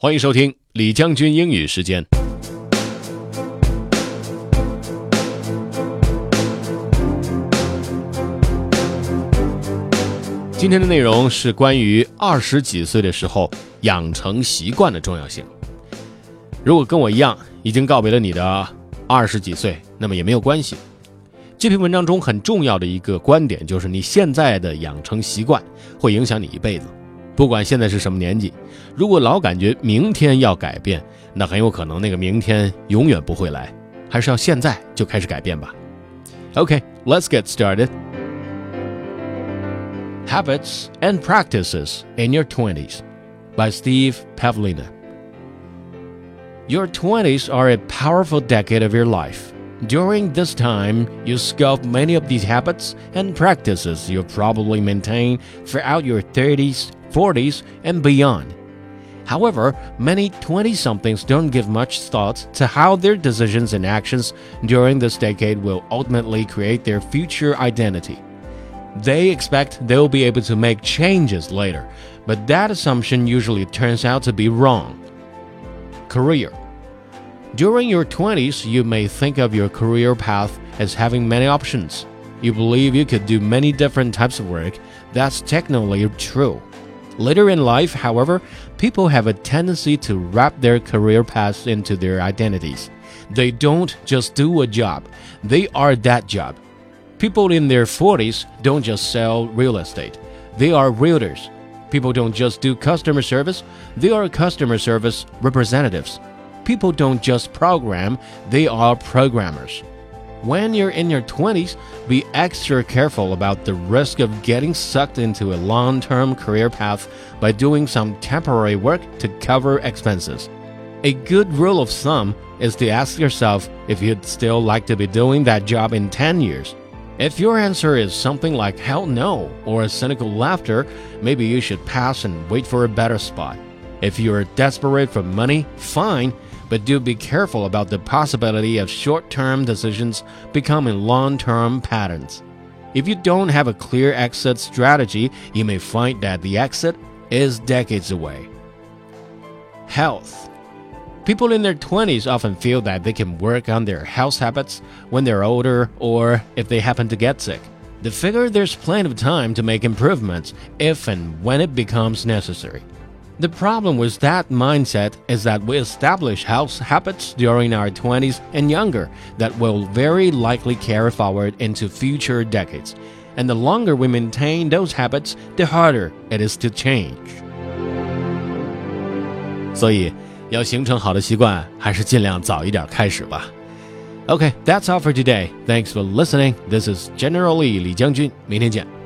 欢迎收听李将军英语时间。今天的内容是关于二十几岁的时候养成习惯的重要性。如果跟我一样已经告别了你的二十几岁，那么也没有关系。这篇文章中很重要的一个观点就是，你现在的养成习惯会影响你一辈子。不管现在是什么年纪，如果老感觉明天要改变，那很有可能那个明天永远不会来。还是要现在就开始改变吧。OK，let's get started. Habits and Practices in Your 20s by Steve Pavlina. Your 20s are a powerful decade of your life. During this time, you sculpt many of these habits and practices you'll probably maintain throughout your 30s, 40s, and beyond. However, many 20 somethings don't give much thought to how their decisions and actions during this decade will ultimately create their future identity. They expect they'll be able to make changes later, but that assumption usually turns out to be wrong. Career During your 20s, you may think of your career path as having many options. You believe you could do many different types of work. That's technically true. Later in life, however, people have a tendency to wrap their career paths into their identities. They don't just do a job, they are that job. People in their 40s don't just sell real estate, they are realtors. People don't just do customer service, they are customer service representatives. People don't just program, they are programmers. When you're in your 20s, be extra careful about the risk of getting sucked into a long term career path by doing some temporary work to cover expenses. A good rule of thumb is to ask yourself if you'd still like to be doing that job in 10 years. If your answer is something like hell no or a cynical laughter, maybe you should pass and wait for a better spot. If you're desperate for money, fine, but do be careful about the possibility of short term decisions becoming long term patterns. If you don't have a clear exit strategy, you may find that the exit is decades away. Health People in their 20s often feel that they can work on their health habits when they're older or if they happen to get sick. They figure there's plenty of time to make improvements if and when it becomes necessary. The problem with that mindset is that we establish health habits during our 20s and younger that will very likely carry forward into future decades. And the longer we maintain those habits, the harder it is to change. 所以，要形成好的习惯，还是尽量早一点开始吧。Okay, that's all for today. Thanks for listening. This is General Lee 李将军，明天见。